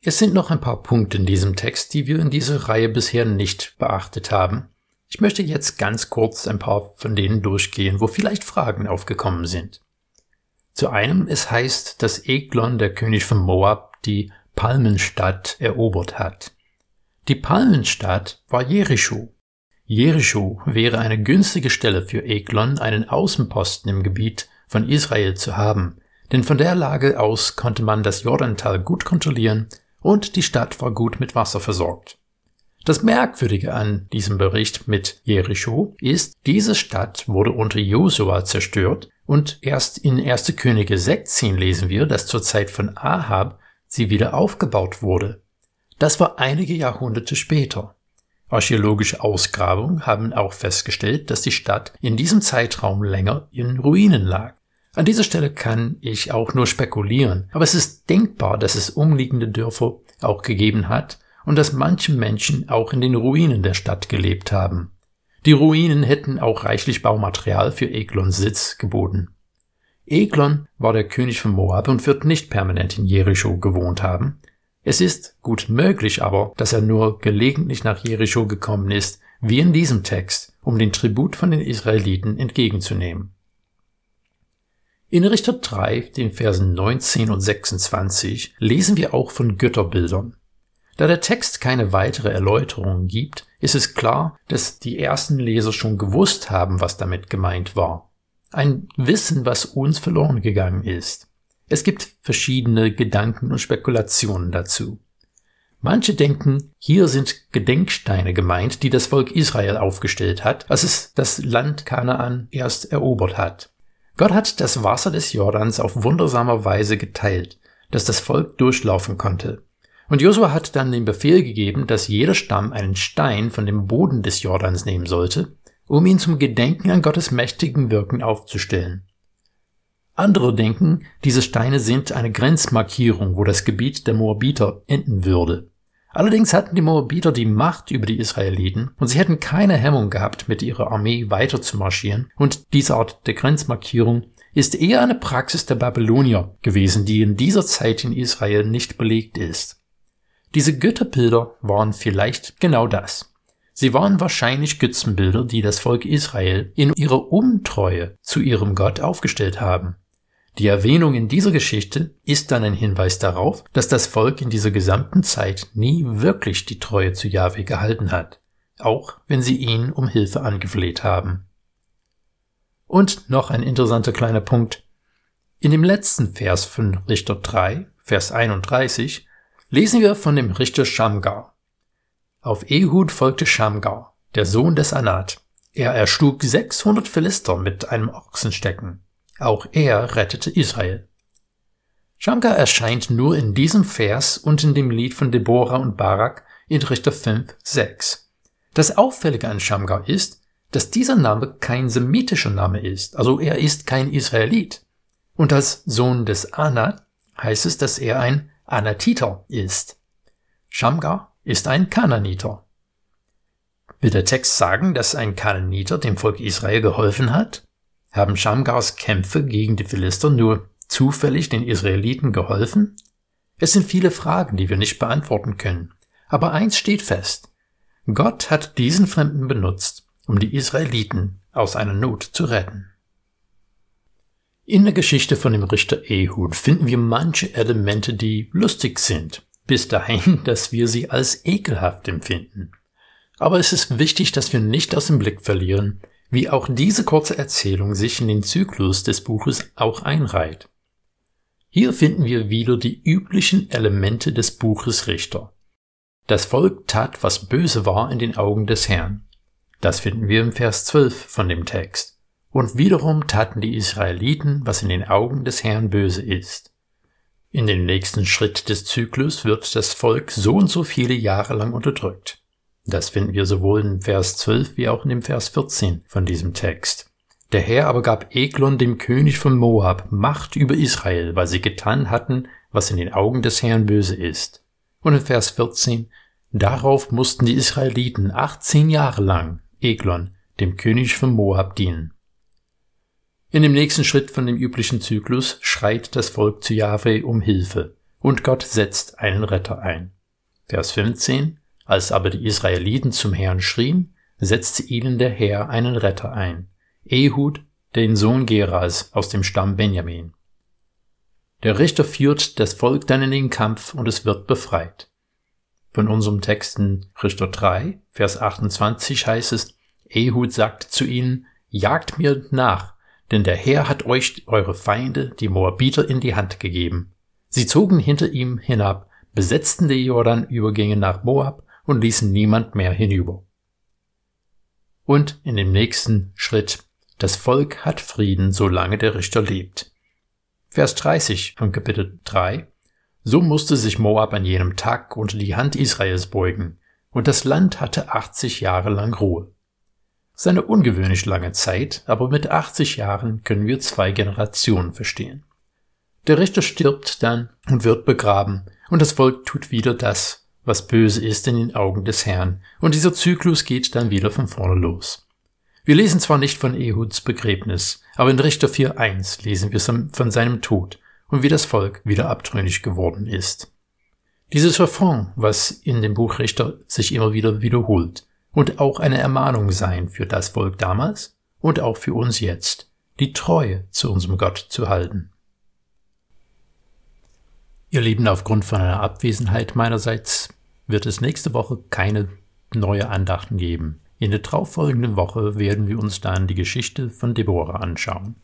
Es sind noch ein paar Punkte in diesem Text, die wir in dieser Reihe bisher nicht beachtet haben. Ich möchte jetzt ganz kurz ein paar von denen durchgehen, wo vielleicht Fragen aufgekommen sind. Zu einem, es heißt, dass Eglon, der König von Moab, die Palmenstadt erobert hat. Die Palmenstadt war Jericho. Jericho wäre eine günstige Stelle für Eglon, einen Außenposten im Gebiet von Israel zu haben, denn von der Lage aus konnte man das Jordantal gut kontrollieren und die Stadt war gut mit Wasser versorgt. Das Merkwürdige an diesem Bericht mit Jericho ist, diese Stadt wurde unter Josua zerstört und erst in 1. Könige 16 lesen wir, dass zur Zeit von Ahab sie wieder aufgebaut wurde. Das war einige Jahrhunderte später. Archäologische Ausgrabungen haben auch festgestellt, dass die Stadt in diesem Zeitraum länger in Ruinen lag. An dieser Stelle kann ich auch nur spekulieren, aber es ist denkbar, dass es umliegende Dörfer auch gegeben hat und dass manche Menschen auch in den Ruinen der Stadt gelebt haben. Die Ruinen hätten auch reichlich Baumaterial für Eglons Sitz geboten. Eglon war der König von Moab und wird nicht permanent in Jericho gewohnt haben. Es ist gut möglich aber, dass er nur gelegentlich nach Jericho gekommen ist, wie in diesem Text, um den Tribut von den Israeliten entgegenzunehmen. In Richter 3, den Versen 19 und 26, lesen wir auch von Götterbildern. Da der Text keine weitere Erläuterung gibt, ist es klar, dass die ersten Leser schon gewusst haben, was damit gemeint war. Ein Wissen, was uns verloren gegangen ist. Es gibt verschiedene Gedanken und Spekulationen dazu. Manche denken, hier sind Gedenksteine gemeint, die das Volk Israel aufgestellt hat, als es das Land Kanaan erst erobert hat. Gott hat das Wasser des Jordans auf wundersame Weise geteilt, dass das Volk durchlaufen konnte. Und Josua hat dann den Befehl gegeben, dass jeder Stamm einen Stein von dem Boden des Jordans nehmen sollte, um ihn zum Gedenken an Gottes mächtigen Wirken aufzustellen. Andere denken, diese Steine sind eine Grenzmarkierung, wo das Gebiet der Moabiter enden würde. Allerdings hatten die Moabiter die Macht über die Israeliten und sie hätten keine Hemmung gehabt, mit ihrer Armee weiter zu marschieren und diese Art der Grenzmarkierung ist eher eine Praxis der Babylonier gewesen, die in dieser Zeit in Israel nicht belegt ist. Diese Götterbilder waren vielleicht genau das. Sie waren wahrscheinlich Götzenbilder, die das Volk Israel in ihrer Untreue zu ihrem Gott aufgestellt haben. Die Erwähnung in dieser Geschichte ist dann ein Hinweis darauf, dass das Volk in dieser gesamten Zeit nie wirklich die Treue zu Jahwe gehalten hat, auch wenn sie ihn um Hilfe angefleht haben. Und noch ein interessanter kleiner Punkt. In dem letzten Vers von Richter 3, Vers 31, lesen wir von dem Richter Shamgar. Auf Ehud folgte Shamgar, der Sohn des Anat. Er erschlug 600 Philister mit einem Ochsenstecken. Auch er rettete Israel. Shamgar erscheint nur in diesem Vers und in dem Lied von Deborah und Barak in Richter 5, 6. Das Auffällige an Shamgar ist, dass dieser Name kein semitischer Name ist, also er ist kein Israelit. Und als Sohn des Anat heißt es, dass er ein Anatiter ist. Shamgar ist ein Kananiter. Will der Text sagen, dass ein Kananiter dem Volk Israel geholfen hat? Haben Shamgars Kämpfe gegen die Philister nur zufällig den Israeliten geholfen? Es sind viele Fragen, die wir nicht beantworten können. Aber eins steht fest. Gott hat diesen Fremden benutzt, um die Israeliten aus einer Not zu retten. In der Geschichte von dem Richter Ehud finden wir manche Elemente, die lustig sind, bis dahin, dass wir sie als ekelhaft empfinden. Aber es ist wichtig, dass wir nicht aus dem Blick verlieren, wie auch diese kurze Erzählung sich in den Zyklus des Buches auch einreiht. Hier finden wir wieder die üblichen Elemente des Buches Richter. Das Volk tat, was böse war in den Augen des Herrn. Das finden wir im Vers 12 von dem Text. Und wiederum taten die Israeliten, was in den Augen des Herrn böse ist. In dem nächsten Schritt des Zyklus wird das Volk so und so viele Jahre lang unterdrückt. Das finden wir sowohl im Vers 12 wie auch in dem Vers 14 von diesem Text. Der Herr aber gab Eglon dem König von Moab Macht über Israel, weil sie getan hatten, was in den Augen des Herrn böse ist. Und in Vers 14, darauf mussten die Israeliten 18 Jahre lang Eglon, dem König von Moab, dienen. In dem nächsten Schritt von dem üblichen Zyklus schreit das Volk zu Jahwe um Hilfe. und Gott setzt einen Retter ein. Vers 15 Als aber die Israeliten zum Herrn schrien, setzte ihnen der Herr einen Retter ein, Ehud, den Sohn Geras aus dem Stamm Benjamin. Der Richter führt das Volk dann in den Kampf und es wird befreit. Von unserem Texten Richter 3, Vers 28 heißt es, Ehud sagt zu ihnen, Jagt mir nach, denn der Herr hat euch eure Feinde, die Moabiter, in die Hand gegeben. Sie zogen hinter ihm hinab, besetzten die Jordanübergänge nach Moab und ließen niemand mehr hinüber. Und in dem nächsten Schritt, das Volk hat Frieden, solange der Richter lebt. Vers 30 von Kapitel 3. So musste sich Moab an jenem Tag unter die Hand Israels beugen, und das Land hatte 80 Jahre lang Ruhe. Seine ungewöhnlich lange Zeit, aber mit 80 Jahren können wir zwei Generationen verstehen. Der Richter stirbt dann und wird begraben, und das Volk tut wieder das, was böse ist in den Augen des Herrn, und dieser Zyklus geht dann wieder von vorne los. Wir lesen zwar nicht von Ehuds Begräbnis, aber in Richter 4.1 lesen wir von seinem Tod und wie das Volk wieder abtrünnig geworden ist. Dieses Verfahren, was in dem Buch Richter sich immer wieder wiederholt und auch eine Ermahnung sein für das Volk damals und auch für uns jetzt, die Treue zu unserem Gott zu halten. Ihr Lieben, aufgrund von einer Abwesenheit meinerseits wird es nächste Woche keine neue Andachten geben. In der darauffolgenden Woche werden wir uns dann die Geschichte von Deborah anschauen.